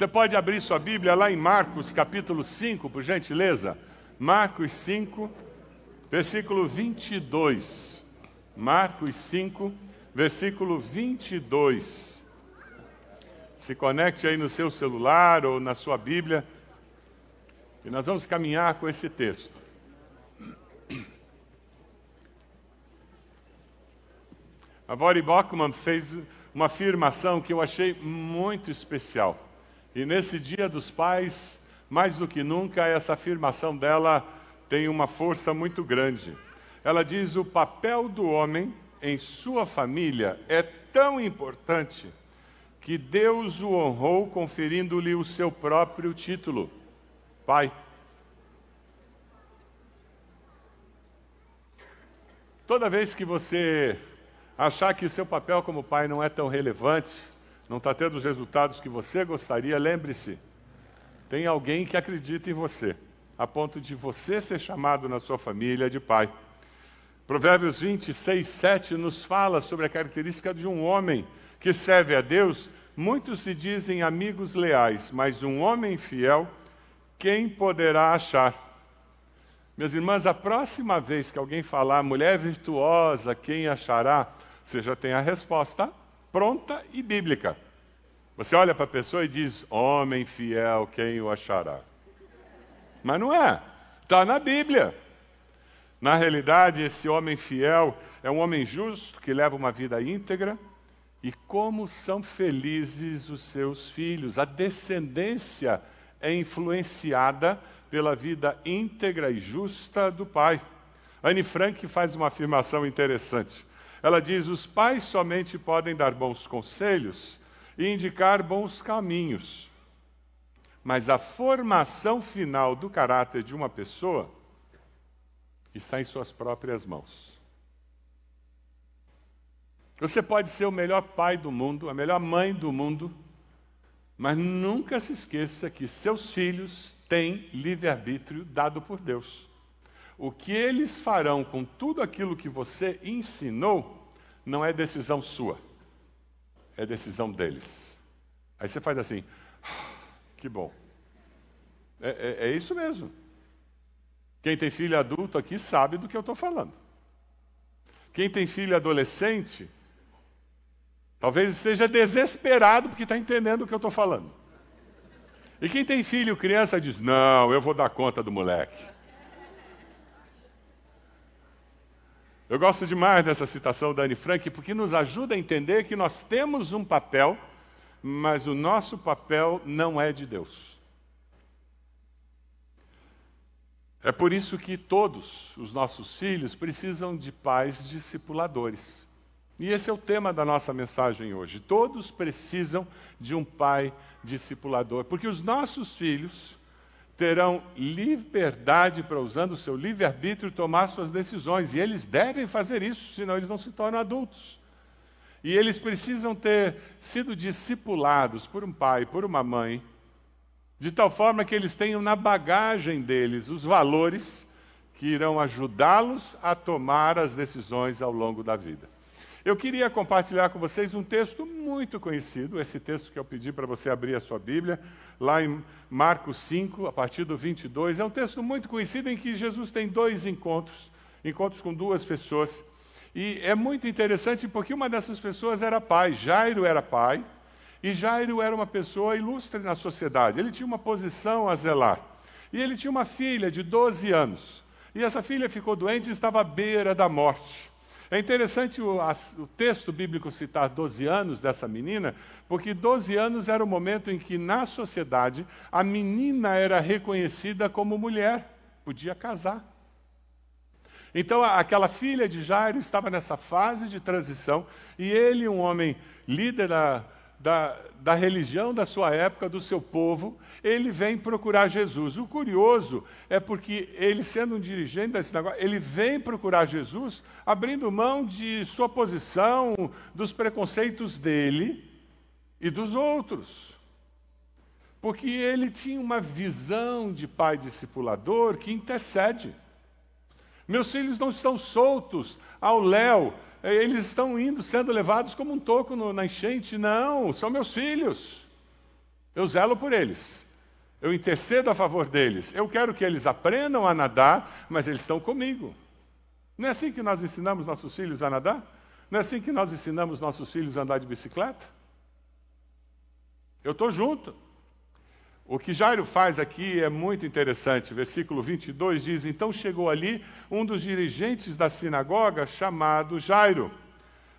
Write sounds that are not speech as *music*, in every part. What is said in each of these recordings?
Você pode abrir sua Bíblia lá em Marcos capítulo 5, por gentileza? Marcos 5, versículo 22. Marcos 5, versículo 22. Se conecte aí no seu celular ou na sua Bíblia. E nós vamos caminhar com esse texto. A Vori Bockman fez uma afirmação que eu achei muito especial. E nesse Dia dos Pais, mais do que nunca, essa afirmação dela tem uma força muito grande. Ela diz: o papel do homem em sua família é tão importante que Deus o honrou conferindo-lhe o seu próprio título, Pai. Toda vez que você achar que o seu papel como pai não é tão relevante, não está tendo os resultados que você gostaria, lembre-se, tem alguém que acredita em você, a ponto de você ser chamado na sua família de pai. Provérbios 26, 7 nos fala sobre a característica de um homem que serve a Deus. Muitos se dizem amigos leais, mas um homem fiel, quem poderá achar? Minhas irmãs, a próxima vez que alguém falar mulher virtuosa, quem achará? Você já tem a resposta pronta e bíblica. Você olha para a pessoa e diz: Homem fiel, quem o achará? Mas não é, está na Bíblia. Na realidade, esse homem fiel é um homem justo que leva uma vida íntegra. E como são felizes os seus filhos. A descendência é influenciada pela vida íntegra e justa do pai. Anne Frank faz uma afirmação interessante. Ela diz: os pais somente podem dar bons conselhos e indicar bons caminhos, mas a formação final do caráter de uma pessoa está em suas próprias mãos. Você pode ser o melhor pai do mundo, a melhor mãe do mundo, mas nunca se esqueça que seus filhos têm livre-arbítrio dado por Deus o que eles farão com tudo aquilo que você ensinou não é decisão sua, é decisão deles. Aí você faz assim, *sighs* que bom. É, é, é isso mesmo. Quem tem filho adulto aqui sabe do que eu estou falando. Quem tem filho adolescente, talvez esteja desesperado porque está entendendo o que eu estou falando. E quem tem filho criança diz: Não, eu vou dar conta do moleque. Eu gosto demais dessa citação da Anne Frank, porque nos ajuda a entender que nós temos um papel, mas o nosso papel não é de Deus. É por isso que todos os nossos filhos precisam de pais discipuladores. E esse é o tema da nossa mensagem hoje. Todos precisam de um pai discipulador, porque os nossos filhos terão liberdade para, usando o seu livre-arbítrio, tomar suas decisões. E eles devem fazer isso, senão eles não se tornam adultos. E eles precisam ter sido discipulados por um pai, por uma mãe, de tal forma que eles tenham na bagagem deles os valores que irão ajudá-los a tomar as decisões ao longo da vida. Eu queria compartilhar com vocês um texto muito conhecido, esse texto que eu pedi para você abrir a sua Bíblia, lá em Marcos 5, a partir do 22. É um texto muito conhecido em que Jesus tem dois encontros, encontros com duas pessoas. E é muito interessante porque uma dessas pessoas era pai, Jairo era pai, e Jairo era uma pessoa ilustre na sociedade. Ele tinha uma posição a zelar. E ele tinha uma filha de 12 anos. E essa filha ficou doente e estava à beira da morte. É interessante o, a, o, texto bíblico citar 12 anos dessa menina, porque 12 anos era o momento em que, na sociedade, a menina era reconhecida como mulher, podia casar. Então, aquela filha de Jairo estava nessa fase de transição, e ele, um homem líder da da, da religião da sua época, do seu povo, ele vem procurar Jesus. O curioso é porque ele, sendo um dirigente da sinagoga, ele vem procurar Jesus abrindo mão de sua posição, dos preconceitos dele e dos outros. Porque ele tinha uma visão de pai discipulador que intercede. Meus filhos não estão soltos ao léu é, eles estão indo, sendo levados como um toco no, na enchente. Não, são meus filhos. Eu zelo por eles. Eu intercedo a favor deles. Eu quero que eles aprendam a nadar, mas eles estão comigo. Não é assim que nós ensinamos nossos filhos a nadar? Não é assim que nós ensinamos nossos filhos a andar de bicicleta? Eu estou junto. O que Jairo faz aqui é muito interessante. Versículo 22 diz: Então chegou ali um dos dirigentes da sinagoga, chamado Jairo.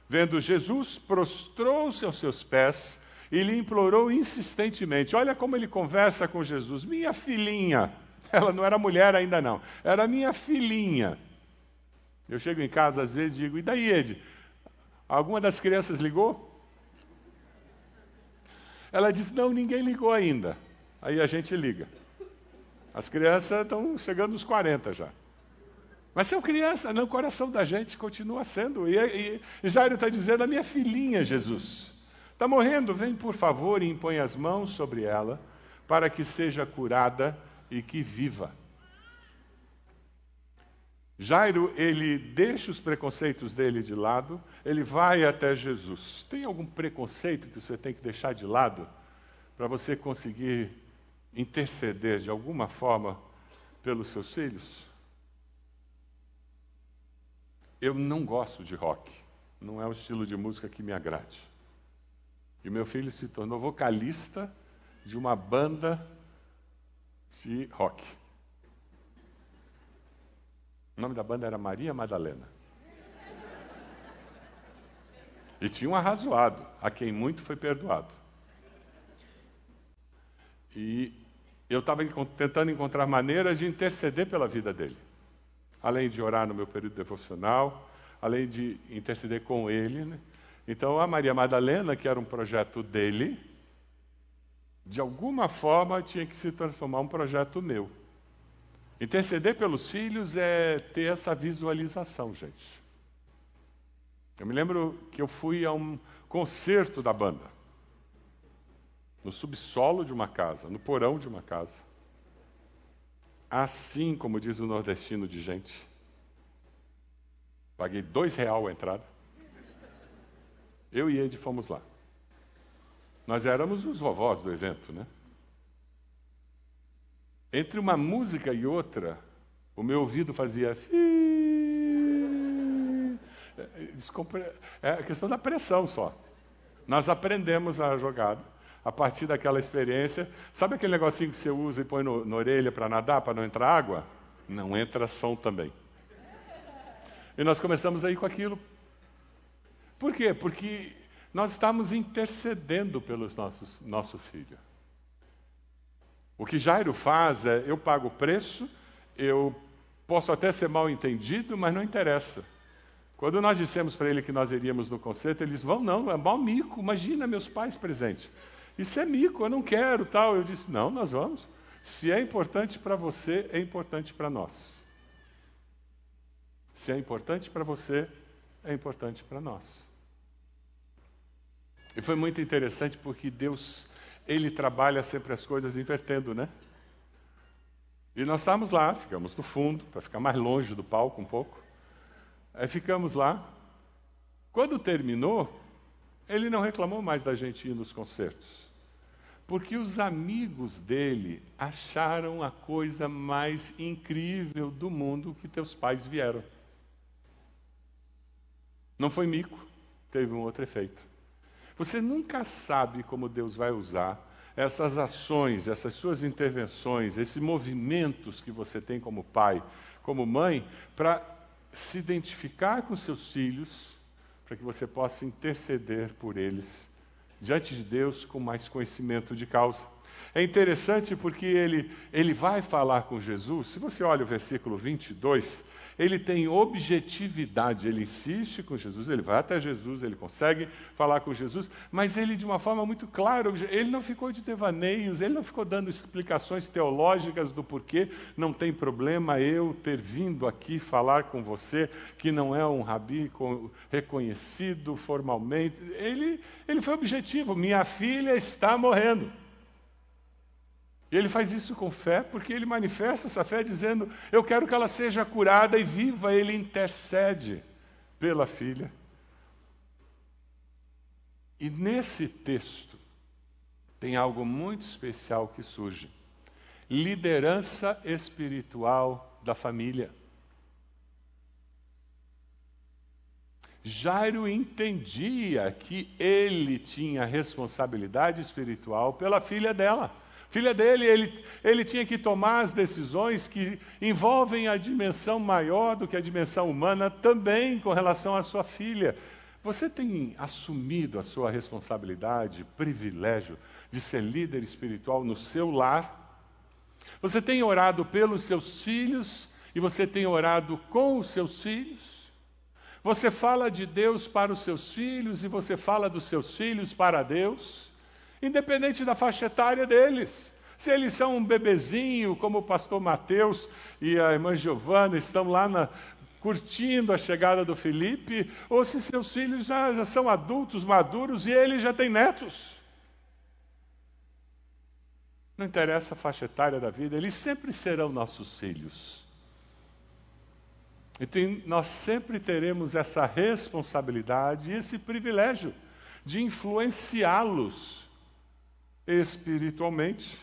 Vendo Jesus, prostrou-se aos seus pés e lhe implorou insistentemente. Olha como ele conversa com Jesus. Minha filhinha. *laughs* Ela não era mulher ainda não. Era minha filhinha. Eu chego em casa às vezes e digo: E daí, Ed? Alguma das crianças ligou? Ela disse: Não, ninguém ligou ainda. Aí a gente liga. As crianças estão chegando nos 40 já. Mas são crianças, no coração da gente continua sendo. E, e, e Jairo está dizendo: A minha filhinha, Jesus, está morrendo, vem por favor e impõe as mãos sobre ela, para que seja curada e que viva. Jairo, ele deixa os preconceitos dele de lado, ele vai até Jesus. Tem algum preconceito que você tem que deixar de lado para você conseguir interceder de alguma forma pelos seus filhos? Eu não gosto de rock, não é o estilo de música que me agrade. E meu filho se tornou vocalista de uma banda de rock. O nome da banda era Maria Madalena. E tinha um arrazoado, a quem muito foi perdoado. E eu estava tentando encontrar maneiras de interceder pela vida dele. Além de orar no meu período devocional, além de interceder com ele. Né? Então, a Maria Madalena, que era um projeto dele, de alguma forma tinha que se transformar um projeto meu. Interceder pelos filhos é ter essa visualização, gente. Eu me lembro que eu fui a um concerto da banda, no subsolo de uma casa, no porão de uma casa. Assim como diz o nordestino de gente. Paguei dois real a entrada. Eu e Ed fomos lá. Nós éramos os vovós do evento, né? Entre uma música e outra, o meu ouvido fazia. É a questão da pressão só. Nós aprendemos a jogada a partir daquela experiência. Sabe aquele negocinho que você usa e põe no, na orelha para nadar, para não entrar água? Não entra som também. E nós começamos aí com aquilo. Por quê? Porque nós estamos intercedendo pelos nossos nosso filho. O que Jairo faz é: eu pago o preço, eu posso até ser mal entendido, mas não interessa. Quando nós dissemos para ele que nós iríamos no concerto, eles vão, não, é mal mico, imagina meus pais presentes. Isso é mico, eu não quero, tal. Eu disse, não, nós vamos. Se é importante para você, é importante para nós. Se é importante para você, é importante para nós. E foi muito interessante porque Deus ele trabalha sempre as coisas invertendo, né? E nós estávamos lá, ficamos no fundo, para ficar mais longe do palco um pouco. Aí ficamos lá. Quando terminou, ele não reclamou mais da gente ir nos concertos. Porque os amigos dele acharam a coisa mais incrível do mundo que teus pais vieram. Não foi mico, teve um outro efeito. Você nunca sabe como Deus vai usar essas ações, essas suas intervenções, esses movimentos que você tem como pai, como mãe, para se identificar com seus filhos, para que você possa interceder por eles diante de Deus com mais conhecimento de causa. É interessante porque ele, ele vai falar com Jesus, se você olha o versículo 22, ele tem objetividade, ele insiste com Jesus, ele vai até Jesus, ele consegue falar com Jesus, mas ele de uma forma muito clara, ele não ficou de devaneios, ele não ficou dando explicações teológicas do porquê não tem problema eu ter vindo aqui falar com você, que não é um rabi reconhecido formalmente. Ele, ele foi objetivo, minha filha está morrendo. E ele faz isso com fé, porque ele manifesta essa fé dizendo: Eu quero que ela seja curada e viva. Ele intercede pela filha. E nesse texto, tem algo muito especial que surge: liderança espiritual da família. Jairo entendia que ele tinha responsabilidade espiritual pela filha dela. Filha dele, ele, ele tinha que tomar as decisões que envolvem a dimensão maior do que a dimensão humana também com relação à sua filha. Você tem assumido a sua responsabilidade, privilégio de ser líder espiritual no seu lar? Você tem orado pelos seus filhos e você tem orado com os seus filhos? Você fala de Deus para os seus filhos e você fala dos seus filhos para Deus, independente da faixa etária deles. Se eles são um bebezinho, como o pastor Mateus e a irmã Giovana estão lá na, curtindo a chegada do Felipe, ou se seus filhos já, já são adultos, maduros e ele já tem netos. Não interessa a faixa etária da vida, eles sempre serão nossos filhos. Então, nós sempre teremos essa responsabilidade e esse privilégio de influenciá-los espiritualmente.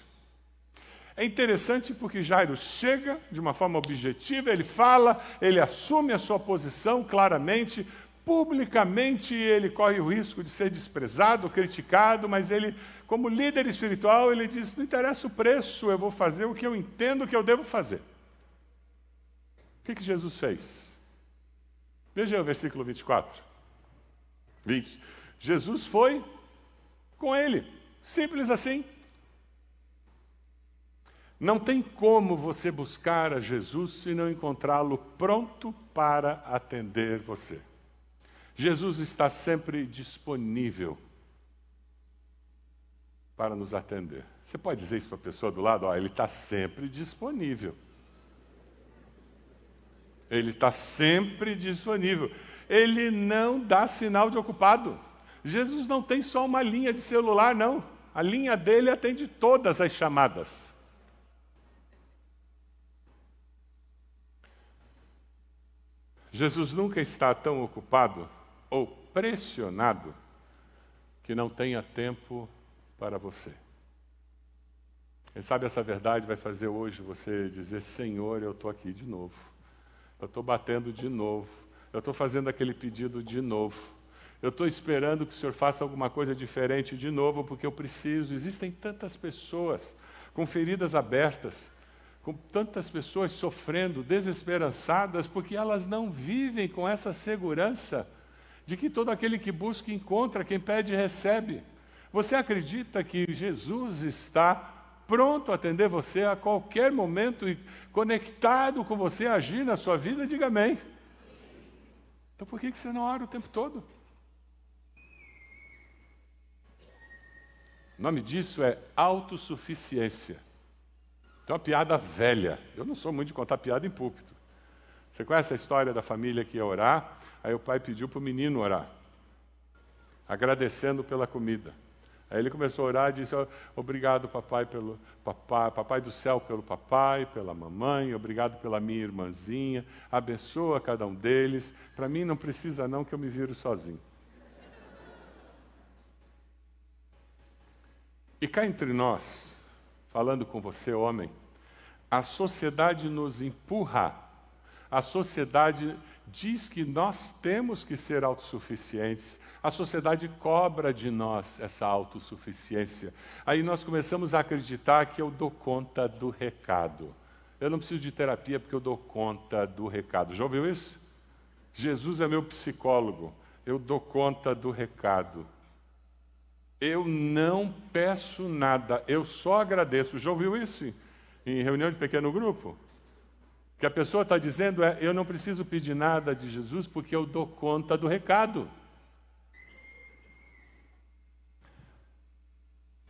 É interessante porque Jairo chega de uma forma objetiva, ele fala, ele assume a sua posição claramente, publicamente ele corre o risco de ser desprezado, criticado, mas ele, como líder espiritual, ele diz: não interessa o preço, eu vou fazer o que eu entendo que eu devo fazer que, que Jesus fez? Veja o versículo 24. 20. Jesus foi com ele. Simples assim. Não tem como você buscar a Jesus se não encontrá-lo pronto para atender você. Jesus está sempre disponível para nos atender. Você pode dizer isso para a pessoa do lado? Ó, ele está sempre disponível. Ele está sempre disponível. Ele não dá sinal de ocupado. Jesus não tem só uma linha de celular, não. A linha dele atende todas as chamadas. Jesus nunca está tão ocupado ou pressionado que não tenha tempo para você. Quem sabe essa verdade vai fazer hoje você dizer: Senhor, eu estou aqui de novo. Eu estou batendo de novo. Eu estou fazendo aquele pedido de novo. Eu estou esperando que o Senhor faça alguma coisa diferente de novo, porque eu preciso. Existem tantas pessoas com feridas abertas, com tantas pessoas sofrendo, desesperançadas, porque elas não vivem com essa segurança de que todo aquele que busca encontra, quem pede recebe. Você acredita que Jesus está pronto a atender você a qualquer momento e conectado com você agir na sua vida, diga amém. Então por que você não ora o tempo todo? O nome disso é autossuficiência. É uma piada velha. Eu não sou muito de contar piada em púlpito. Você conhece a história da família que ia orar? Aí o pai pediu para o menino orar, agradecendo pela comida. Aí ele começou a orar e disse: Obrigado, papai, pelo papai, papai do céu, pelo papai, pela mamãe, obrigado pela minha irmãzinha, abençoa cada um deles. Para mim não precisa não que eu me viro sozinho. E cá entre nós, falando com você, homem, a sociedade nos empurra, a sociedade diz que nós temos que ser autossuficientes. A sociedade cobra de nós essa autossuficiência. Aí nós começamos a acreditar que eu dou conta do recado. Eu não preciso de terapia porque eu dou conta do recado. Já ouviu isso? Jesus é meu psicólogo. Eu dou conta do recado. Eu não peço nada, eu só agradeço. Já ouviu isso em reunião de pequeno grupo? que a pessoa está dizendo é: eu não preciso pedir nada de Jesus porque eu dou conta do recado.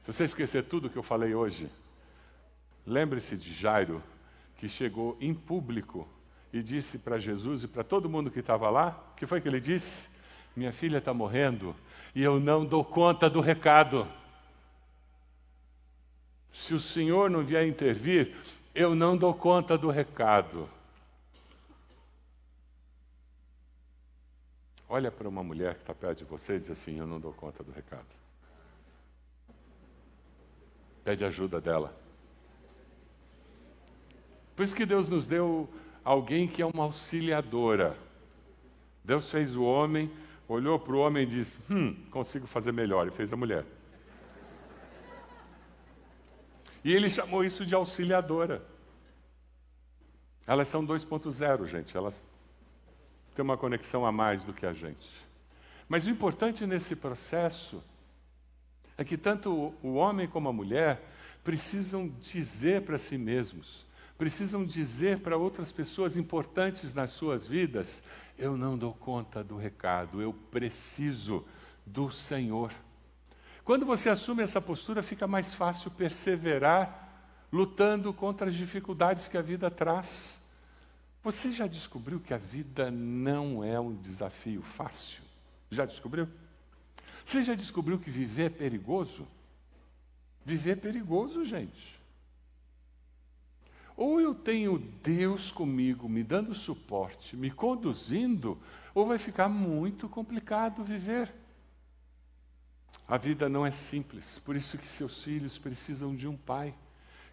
Se você esquecer tudo que eu falei hoje, lembre-se de Jairo, que chegou em público e disse para Jesus e para todo mundo que estava lá: o que foi que ele disse? Minha filha está morrendo e eu não dou conta do recado. Se o Senhor não vier intervir, eu não dou conta do recado. Olha para uma mulher que está perto de você e diz assim: Eu não dou conta do recado. Pede ajuda dela. Por isso que Deus nos deu alguém que é uma auxiliadora. Deus fez o homem, olhou para o homem e disse: Hum, consigo fazer melhor, e fez a mulher. E ele chamou isso de auxiliadora. Elas são 2.0, gente. Elas têm uma conexão a mais do que a gente. Mas o importante nesse processo é que tanto o homem como a mulher precisam dizer para si mesmos, precisam dizer para outras pessoas importantes nas suas vidas: eu não dou conta do recado, eu preciso do Senhor. Quando você assume essa postura, fica mais fácil perseverar lutando contra as dificuldades que a vida traz. Você já descobriu que a vida não é um desafio fácil? Já descobriu? Você já descobriu que viver é perigoso? Viver é perigoso, gente. Ou eu tenho Deus comigo, me dando suporte, me conduzindo, ou vai ficar muito complicado viver. A vida não é simples, por isso que seus filhos precisam de um pai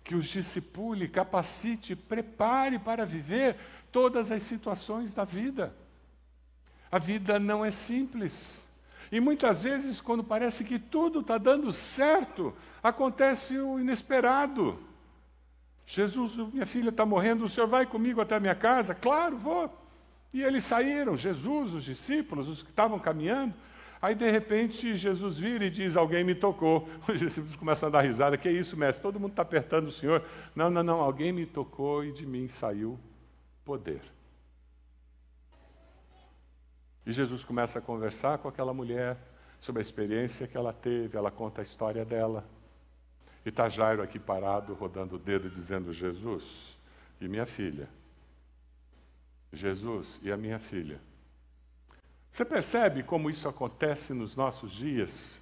que os discipule, capacite, prepare para viver todas as situações da vida. A vida não é simples. E muitas vezes, quando parece que tudo está dando certo, acontece o inesperado. Jesus, minha filha está morrendo, o senhor vai comigo até a minha casa? Claro, vou. E eles saíram, Jesus, os discípulos, os que estavam caminhando, Aí, de repente, Jesus vira e diz: Alguém me tocou. *laughs* Os discípulos começam a dar risada: Que isso, mestre? Todo mundo está apertando o Senhor. Não, não, não. Alguém me tocou e de mim saiu poder. E Jesus começa a conversar com aquela mulher sobre a experiência que ela teve. Ela conta a história dela. E está Jairo aqui parado, rodando o dedo, dizendo: Jesus e minha filha. Jesus e a minha filha. Você percebe como isso acontece nos nossos dias?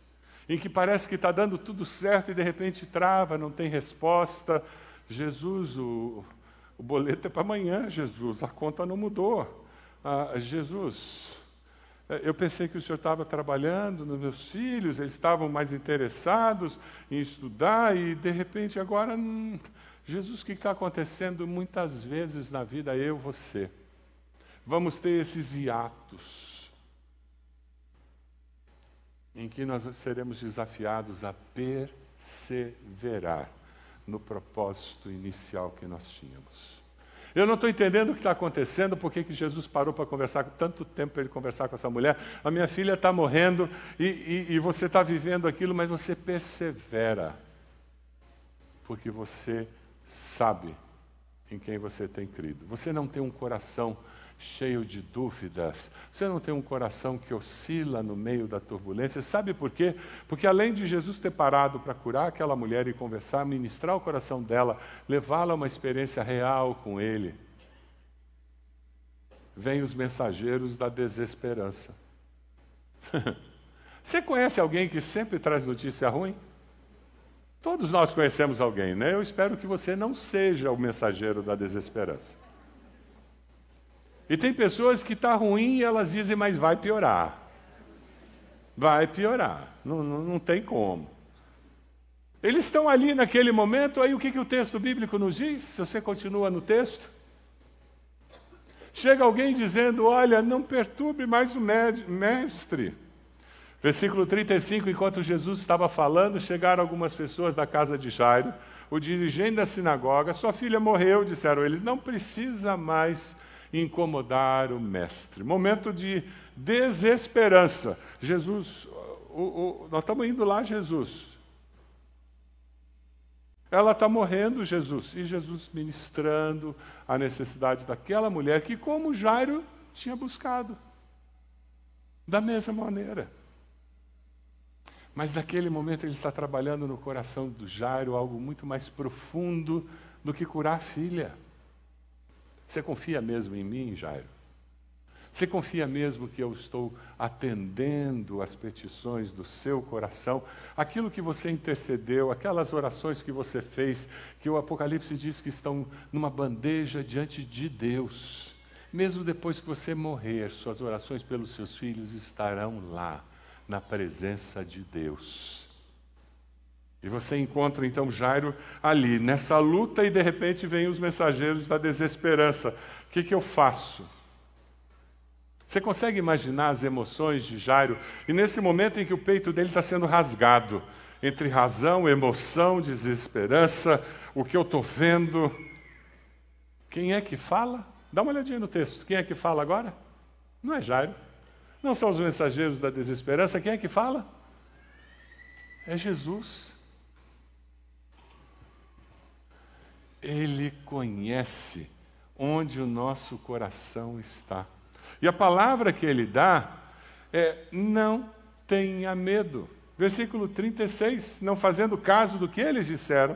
Em que parece que está dando tudo certo e de repente trava, não tem resposta. Jesus, o, o boleto é para amanhã, Jesus, a conta não mudou. Ah, Jesus, eu pensei que o senhor estava trabalhando nos meus filhos, eles estavam mais interessados em estudar e de repente agora, hum, Jesus, o que está acontecendo muitas vezes na vida, eu, você? Vamos ter esses hiatos em que nós seremos desafiados a perseverar no propósito inicial que nós tínhamos. Eu não estou entendendo o que está acontecendo, por que Jesus parou para conversar, tanto tempo para ele conversar com essa mulher. A minha filha está morrendo e, e, e você está vivendo aquilo, mas você persevera, porque você sabe em quem você tem crido. Você não tem um coração cheio de dúvidas. Você não tem um coração que oscila no meio da turbulência. Sabe por quê? Porque além de Jesus ter parado para curar aquela mulher e conversar, ministrar o coração dela, levá-la a uma experiência real com Ele, vêm os mensageiros da desesperança. *laughs* Você conhece alguém que sempre traz notícia ruim? Todos nós conhecemos alguém, né? Eu espero que você não seja o mensageiro da desesperança. E tem pessoas que está ruim e elas dizem, mas vai piorar. Vai piorar. Não, não, não tem como. Eles estão ali naquele momento, aí o que, que o texto bíblico nos diz? Se você continua no texto. Chega alguém dizendo: Olha, não perturbe mais o mestre. Versículo 35: Enquanto Jesus estava falando, chegaram algumas pessoas da casa de Jairo, o dirigente da sinagoga. Sua filha morreu, disseram eles, não precisa mais incomodar o mestre. Momento de desesperança. Jesus, o, o, nós estamos indo lá, Jesus. Ela está morrendo, Jesus. E Jesus ministrando a necessidade daquela mulher que, como Jairo, tinha buscado. Da mesma maneira. Mas naquele momento ele está trabalhando no coração do Jairo algo muito mais profundo do que curar a filha. Você confia mesmo em mim, Jairo? Você confia mesmo que eu estou atendendo às petições do seu coração? Aquilo que você intercedeu, aquelas orações que você fez, que o Apocalipse diz que estão numa bandeja diante de Deus. Mesmo depois que você morrer, suas orações pelos seus filhos estarão lá, na presença de Deus. E você encontra então Jairo ali, nessa luta, e de repente vêm os mensageiros da desesperança. O que, que eu faço? Você consegue imaginar as emoções de Jairo? E nesse momento em que o peito dele está sendo rasgado, entre razão, emoção, desesperança, o que eu estou vendo. Quem é que fala? Dá uma olhadinha no texto. Quem é que fala agora? Não é Jairo. Não são os mensageiros da desesperança. Quem é que fala? É Jesus. Ele conhece onde o nosso coração está. E a palavra que ele dá é: não tenha medo. Versículo 36, não fazendo caso do que eles disseram,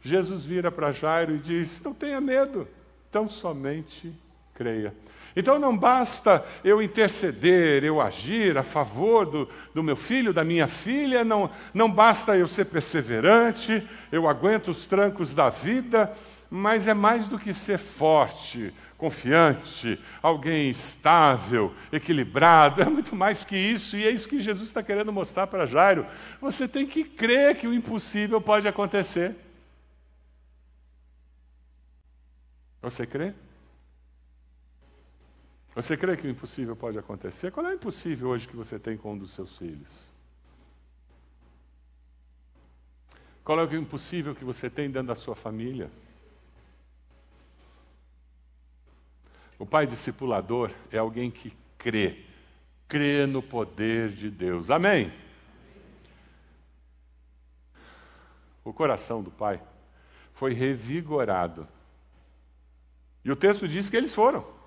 Jesus vira para Jairo e diz: Não tenha medo, tão somente creia. Então não basta eu interceder, eu agir a favor do, do meu filho, da minha filha, não, não basta eu ser perseverante, eu aguento os trancos da vida, mas é mais do que ser forte, confiante, alguém estável, equilibrado, *laughs* é muito mais que isso, e é isso que Jesus está querendo mostrar para Jairo. Você tem que crer que o impossível pode acontecer. Você crê? Você crê que o impossível pode acontecer? Qual é o impossível hoje que você tem com um dos seus filhos? Qual é o impossível que você tem dentro da sua família? O pai discipulador é alguém que crê, crê no poder de Deus. Amém? O coração do pai foi revigorado. E o texto diz que eles foram.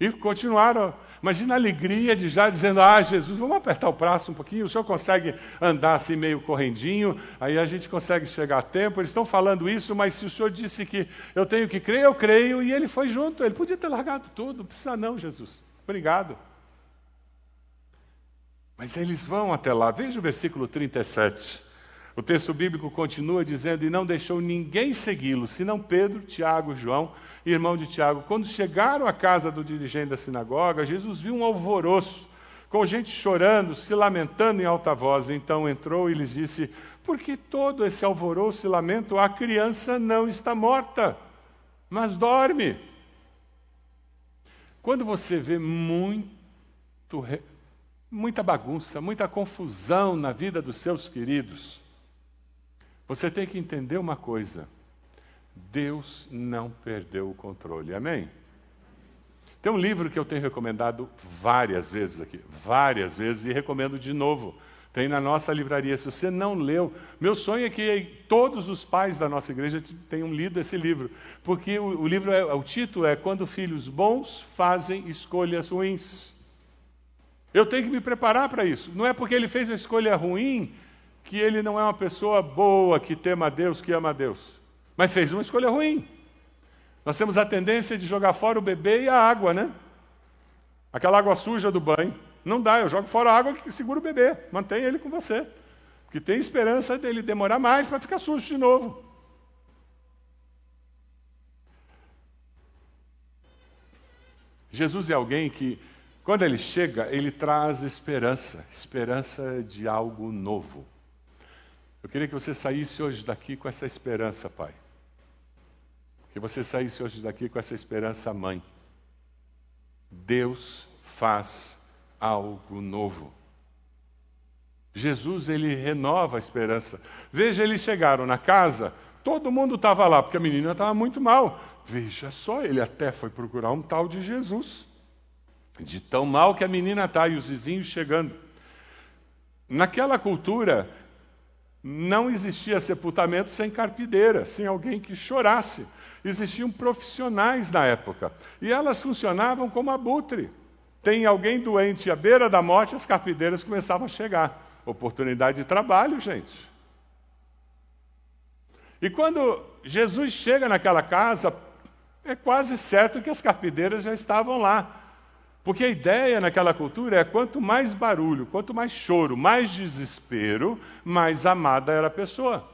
E continuaram. Imagina a alegria de já dizendo: Ah, Jesus, vamos apertar o braço um pouquinho. O senhor consegue andar assim meio correndinho, aí a gente consegue chegar a tempo. Eles estão falando isso, mas se o senhor disse que eu tenho que crer, eu creio. E ele foi junto. Ele podia ter largado tudo. Não precisa, não, Jesus. Obrigado. Mas eles vão até lá. Veja o versículo 37. O texto bíblico continua dizendo: E não deixou ninguém segui-lo, senão Pedro, Tiago, João, irmão de Tiago. Quando chegaram à casa do dirigente da sinagoga, Jesus viu um alvoroço, com gente chorando, se lamentando em alta voz. Então entrou e lhes disse: Por que todo esse alvoroço e lamento? A criança não está morta, mas dorme. Quando você vê muito, muita bagunça, muita confusão na vida dos seus queridos, você tem que entender uma coisa: Deus não perdeu o controle. Amém? Tem um livro que eu tenho recomendado várias vezes aqui, várias vezes, e recomendo de novo. Tem na nossa livraria. Se você não leu, meu sonho é que todos os pais da nossa igreja tenham lido esse livro, porque o, o livro, é, o título é Quando Filhos Bons Fazem Escolhas Ruins. Eu tenho que me preparar para isso. Não é porque ele fez uma escolha ruim que ele não é uma pessoa boa, que tema a Deus, que ama a Deus. Mas fez uma escolha ruim. Nós temos a tendência de jogar fora o bebê e a água, né? Aquela água suja do banho. Não dá, eu jogo fora a água que segura o bebê. Mantenha ele com você. Porque tem esperança dele demorar mais para ficar sujo de novo. Jesus é alguém que, quando ele chega, ele traz esperança esperança de algo novo. Eu queria que você saísse hoje daqui com essa esperança, Pai. Que você saísse hoje daqui com essa esperança, Mãe. Deus faz algo novo. Jesus, ele renova a esperança. Veja, eles chegaram na casa, todo mundo estava lá, porque a menina estava muito mal. Veja só, ele até foi procurar um tal de Jesus. De tão mal que a menina está, e os vizinhos chegando. Naquela cultura, não existia sepultamento sem carpideira, sem alguém que chorasse. Existiam profissionais na época. E elas funcionavam como abutre. Tem alguém doente à beira da morte, as carpideiras começavam a chegar. Oportunidade de trabalho, gente. E quando Jesus chega naquela casa, é quase certo que as carpideiras já estavam lá. Porque a ideia naquela cultura é quanto mais barulho, quanto mais choro, mais desespero, mais amada era a pessoa.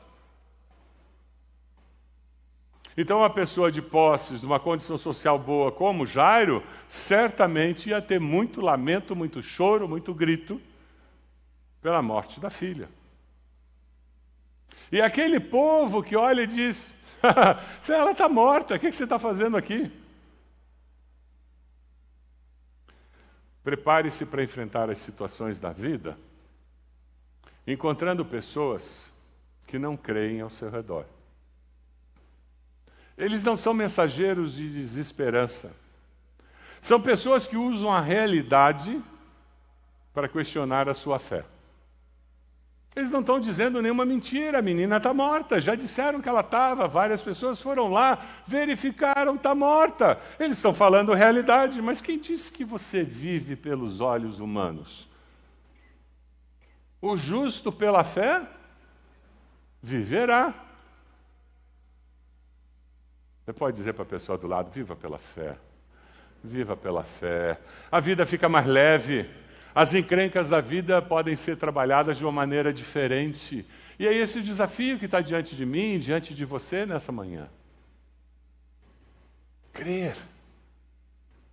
Então, uma pessoa de posses, numa condição social boa como Jairo, certamente ia ter muito lamento, muito choro, muito grito pela morte da filha. E aquele povo que olha e diz: *laughs* ela está morta, o que você está fazendo aqui? Prepare-se para enfrentar as situações da vida, encontrando pessoas que não creem ao seu redor. Eles não são mensageiros de desesperança. São pessoas que usam a realidade para questionar a sua fé. Eles não estão dizendo nenhuma mentira, a menina está morta. Já disseram que ela estava, várias pessoas foram lá, verificaram, está morta. Eles estão falando realidade, mas quem disse que você vive pelos olhos humanos? O justo pela fé viverá. Você pode dizer para a pessoa do lado: viva pela fé. Viva pela fé. A vida fica mais leve. As encrencas da vida podem ser trabalhadas de uma maneira diferente. E é esse o desafio que está diante de mim, diante de você nessa manhã. Crer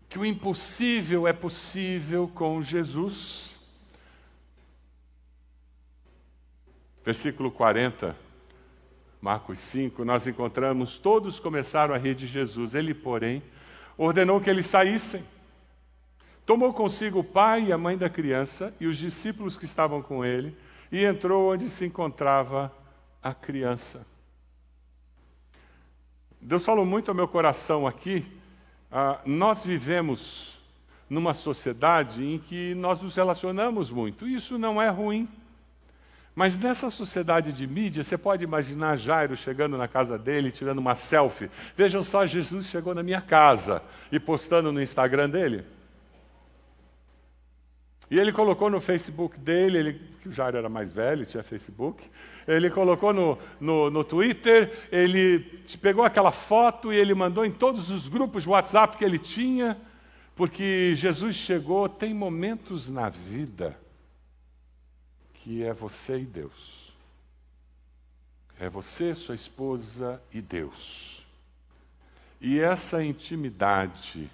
que o impossível é possível com Jesus. Versículo 40, Marcos 5, nós encontramos: todos começaram a rir de Jesus. Ele, porém, ordenou que eles saíssem. Tomou consigo o pai e a mãe da criança e os discípulos que estavam com ele e entrou onde se encontrava a criança. Deus falou muito ao meu coração aqui. Ah, nós vivemos numa sociedade em que nós nos relacionamos muito. Isso não é ruim. Mas nessa sociedade de mídia, você pode imaginar Jairo chegando na casa dele, tirando uma selfie. Vejam só, Jesus chegou na minha casa e postando no Instagram dele. E ele colocou no Facebook dele, ele, que o Jairo era mais velho, tinha Facebook, ele colocou no, no, no, Twitter, ele pegou aquela foto e ele mandou em todos os grupos de WhatsApp que ele tinha, porque Jesus chegou, tem momentos na vida que é você e Deus. É você, sua esposa e Deus. E essa intimidade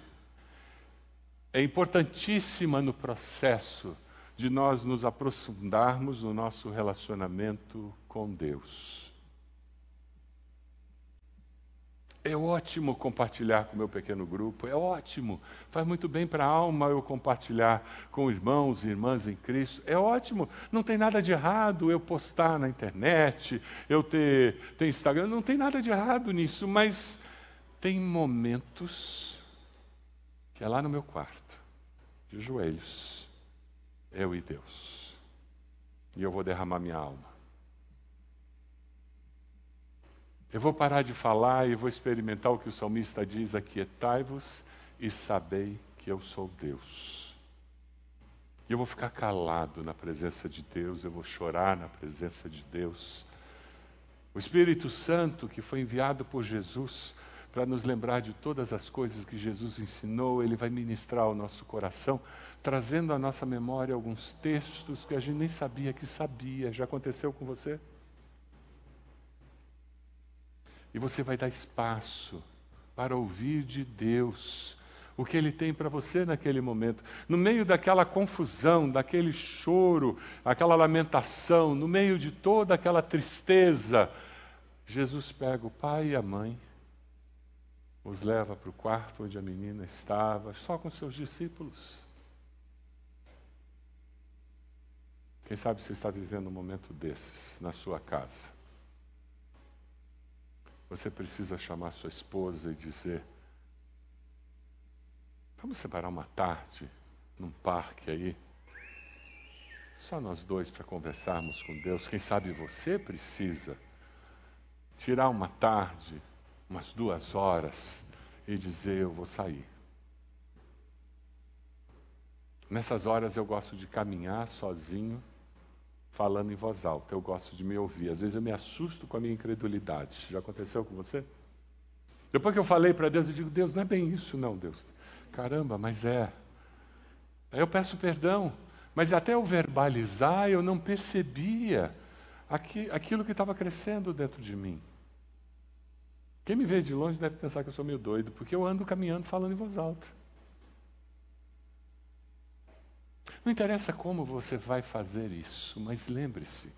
é importantíssima no processo de nós nos aprofundarmos no nosso relacionamento com Deus. É ótimo compartilhar com o meu pequeno grupo, é ótimo. Faz muito bem para a alma eu compartilhar com irmãos e irmãs em Cristo. É ótimo. Não tem nada de errado eu postar na internet, eu ter, ter Instagram, não tem nada de errado nisso, mas tem momentos que é lá no meu quarto, de joelhos, eu e Deus. E eu vou derramar minha alma. Eu vou parar de falar e vou experimentar o que o salmista diz: aquietai-vos e sabei que eu sou Deus. E eu vou ficar calado na presença de Deus, eu vou chorar na presença de Deus. O Espírito Santo, que foi enviado por Jesus para nos lembrar de todas as coisas que Jesus ensinou, ele vai ministrar ao nosso coração, trazendo à nossa memória alguns textos que a gente nem sabia que sabia. Já aconteceu com você? E você vai dar espaço para ouvir de Deus o que Ele tem para você naquele momento. No meio daquela confusão, daquele choro, aquela lamentação, no meio de toda aquela tristeza, Jesus pega o pai e a mãe, os leva para o quarto onde a menina estava, só com seus discípulos. Quem sabe você está vivendo um momento desses na sua casa. Você precisa chamar sua esposa e dizer: Vamos separar uma tarde num parque aí? Só nós dois para conversarmos com Deus. Quem sabe você precisa tirar uma tarde, umas duas horas, e dizer: Eu vou sair. Nessas horas eu gosto de caminhar sozinho falando em voz alta. Eu gosto de me ouvir. Às vezes eu me assusto com a minha incredulidade. Já aconteceu com você? Depois que eu falei para Deus, eu digo: Deus, não é bem isso, não, Deus. Caramba, mas é. Aí eu peço perdão. Mas até eu verbalizar, eu não percebia aquilo que estava crescendo dentro de mim. Quem me vê de longe deve pensar que eu sou meio doido, porque eu ando caminhando falando em voz alta. Não interessa como você vai fazer isso, mas lembre-se: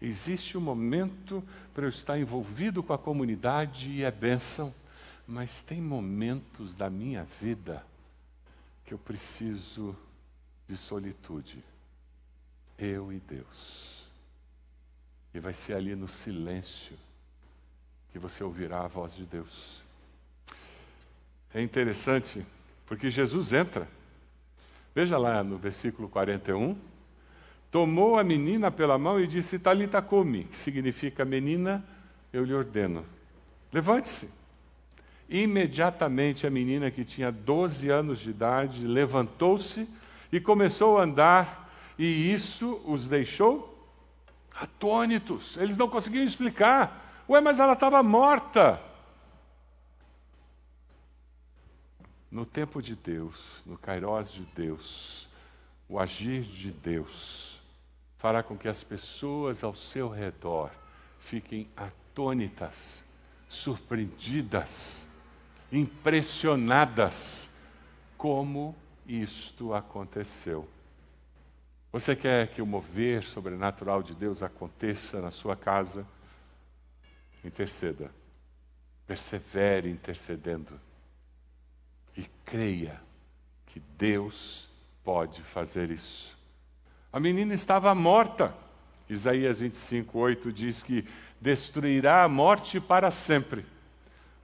Existe um momento para eu estar envolvido com a comunidade e é bênção, mas tem momentos da minha vida que eu preciso de solitude. Eu e Deus. E vai ser ali no silêncio que você ouvirá a voz de Deus. É interessante, porque Jesus entra. Veja lá no versículo 41. Tomou a menina pela mão e disse: Talita come, que significa menina, eu lhe ordeno. Levante-se. Imediatamente a menina, que tinha 12 anos de idade, levantou-se e começou a andar, e isso os deixou atônitos. Eles não conseguiam explicar. Ué, mas ela estava morta. No tempo de Deus, no Kairós de Deus, o agir de Deus fará com que as pessoas ao seu redor fiquem atônitas, surpreendidas, impressionadas como isto aconteceu. Você quer que o mover sobrenatural de Deus aconteça na sua casa? Interceda. Persevere intercedendo. E creia que Deus pode fazer isso. A menina estava morta. Isaías 25, 8 diz que destruirá a morte para sempre.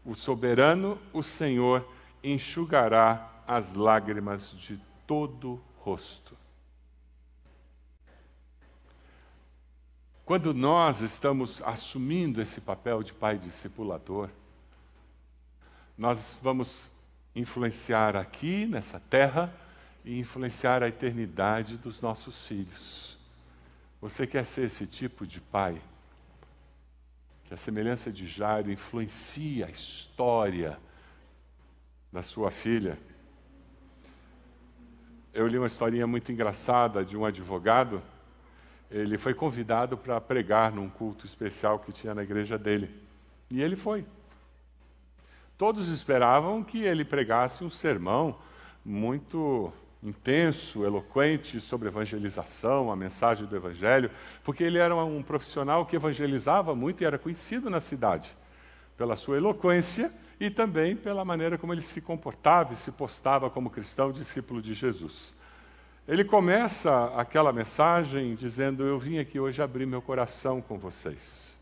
O soberano, o Senhor, enxugará as lágrimas de todo rosto. Quando nós estamos assumindo esse papel de pai discipulador, nós vamos influenciar aqui nessa terra e influenciar a eternidade dos nossos filhos. Você quer ser esse tipo de pai? Que a semelhança de Jairo influencia a história da sua filha? Eu li uma historinha muito engraçada de um advogado ele foi convidado para pregar num culto especial que tinha na igreja dele. E ele foi. Todos esperavam que ele pregasse um sermão muito intenso, eloquente sobre evangelização, a mensagem do evangelho, porque ele era um profissional que evangelizava muito e era conhecido na cidade pela sua eloquência e também pela maneira como ele se comportava e se postava como cristão discípulo de Jesus. Ele começa aquela mensagem dizendo: Eu vim aqui hoje abrir meu coração com vocês.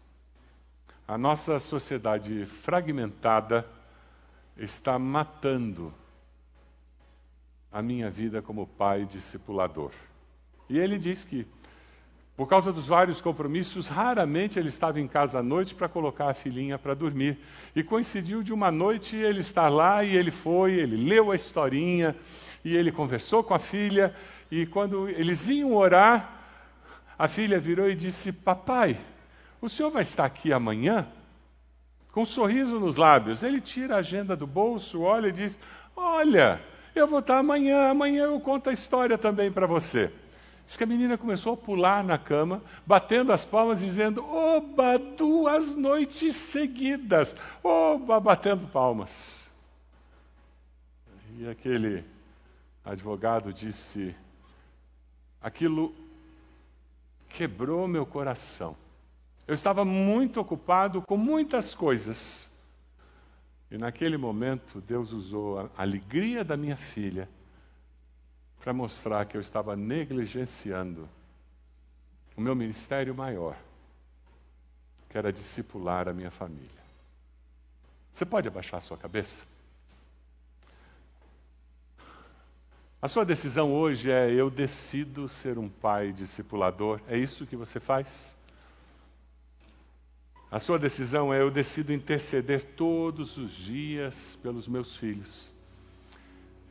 A nossa sociedade fragmentada está matando a minha vida como pai discipulador. E ele diz que, por causa dos vários compromissos, raramente ele estava em casa à noite para colocar a filhinha para dormir. E coincidiu de uma noite ele estar lá e ele foi, ele leu a historinha e ele conversou com a filha e quando eles iam orar, a filha virou e disse: Papai, o senhor vai estar aqui amanhã? Com um sorriso nos lábios. Ele tira a agenda do bolso, olha e diz: Olha, eu vou estar amanhã, amanhã eu conto a história também para você. Diz que a menina começou a pular na cama, batendo as palmas, dizendo: Oba, duas noites seguidas. Oba, batendo palmas. E aquele advogado disse: aquilo quebrou meu coração. Eu estava muito ocupado com muitas coisas. E naquele momento, Deus usou a alegria da minha filha para mostrar que eu estava negligenciando o meu ministério maior, que era discipular a minha família. Você pode abaixar a sua cabeça? A sua decisão hoje é: eu decido ser um pai discipulador. É isso que você faz? A sua decisão é: eu decido interceder todos os dias pelos meus filhos.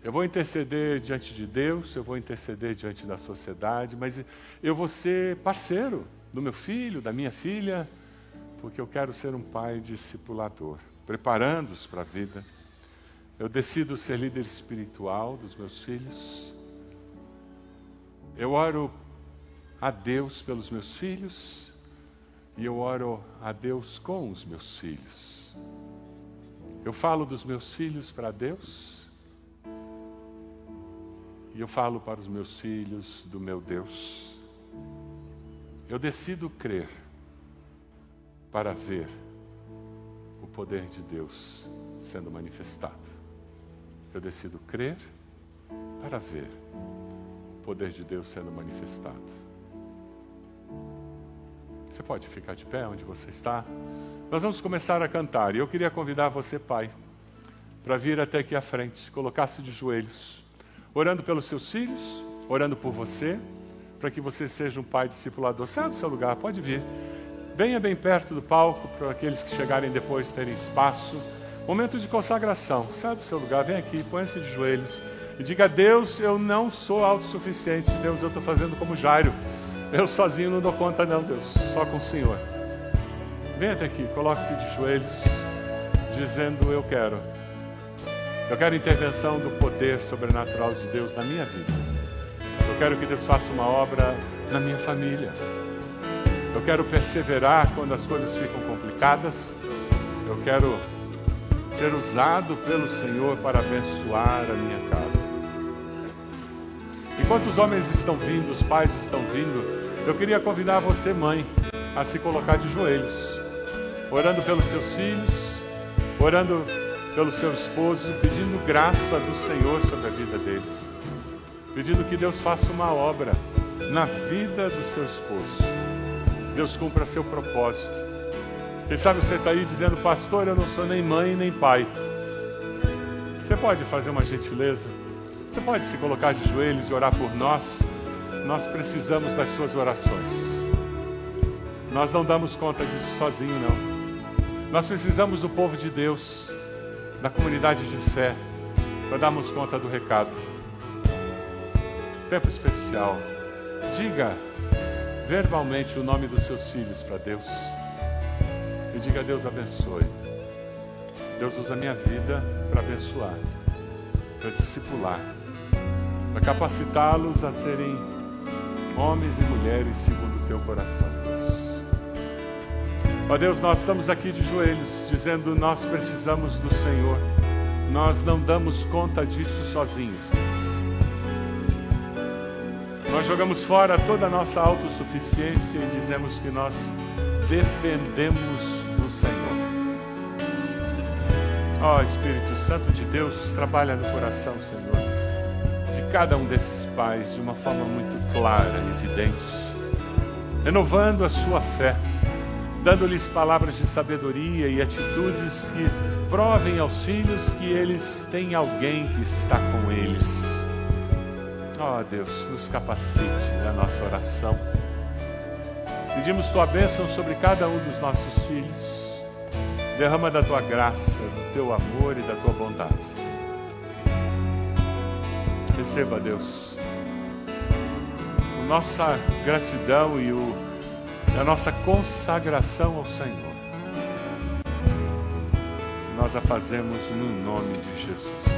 Eu vou interceder diante de Deus, eu vou interceder diante da sociedade, mas eu vou ser parceiro do meu filho, da minha filha, porque eu quero ser um pai discipulador, preparando-os para a vida. Eu decido ser líder espiritual dos meus filhos. Eu oro a Deus pelos meus filhos e eu oro a Deus com os meus filhos. Eu falo dos meus filhos para Deus e eu falo para os meus filhos do meu Deus. Eu decido crer para ver o poder de Deus sendo manifestado. Eu decido crer para ver o poder de Deus sendo manifestado. Você pode ficar de pé onde você está? Nós vamos começar a cantar e eu queria convidar você, pai, para vir até aqui à frente, colocar-se de joelhos, orando pelos seus filhos, orando por você, para que você seja um pai discipulador. Saia do seu lugar, pode vir. Venha bem perto do palco para aqueles que chegarem depois terem espaço. Momento de consagração. Saia do seu lugar, vem aqui, põe-se de joelhos e diga: Deus, eu não sou autossuficiente. Deus, eu estou fazendo como Jairo. Eu sozinho não dou conta, não, Deus, só com o Senhor. Venha até aqui, coloque-se de joelhos, dizendo: Eu quero. Eu quero intervenção do poder sobrenatural de Deus na minha vida. Eu quero que Deus faça uma obra na minha família. Eu quero perseverar quando as coisas ficam complicadas. Eu quero ser usado pelo Senhor para abençoar a minha casa. Enquanto os homens estão vindo, os pais estão vindo, eu queria convidar você, mãe, a se colocar de joelhos, orando pelos seus filhos, orando pelo seu esposo, pedindo graça do Senhor sobre a vida deles, pedindo que Deus faça uma obra na vida do seu esposo. Deus cumpra seu propósito. Quem sabe você está aí dizendo, pastor, eu não sou nem mãe nem pai. Você pode fazer uma gentileza? Você pode se colocar de joelhos e orar por nós? Nós precisamos das suas orações. Nós não damos conta disso sozinho, não. Nós precisamos do povo de Deus, da comunidade de fé, para darmos conta do recado. Tempo especial. Diga verbalmente o nome dos seus filhos para Deus. E diga: Deus abençoe. Deus usa a minha vida para abençoar, para discipular para capacitá-los a serem homens e mulheres segundo o teu coração, Deus. Ó Deus, nós estamos aqui de joelhos, dizendo: nós precisamos do Senhor, nós não damos conta disso sozinhos. Nós jogamos fora toda a nossa autossuficiência e dizemos que nós dependemos do Senhor. Ó Espírito Santo de Deus, trabalha no coração, Senhor de cada um desses pais de uma forma muito clara e evidente, renovando a sua fé, dando-lhes palavras de sabedoria e atitudes que provem aos filhos que eles têm alguém que está com eles. Ó oh, Deus, nos capacite na nossa oração. Pedimos tua bênção sobre cada um dos nossos filhos. Derrama da tua graça, do teu amor e da tua bondade. Receba, Deus, a nossa gratidão e o, a nossa consagração ao Senhor. Nós a fazemos no nome de Jesus.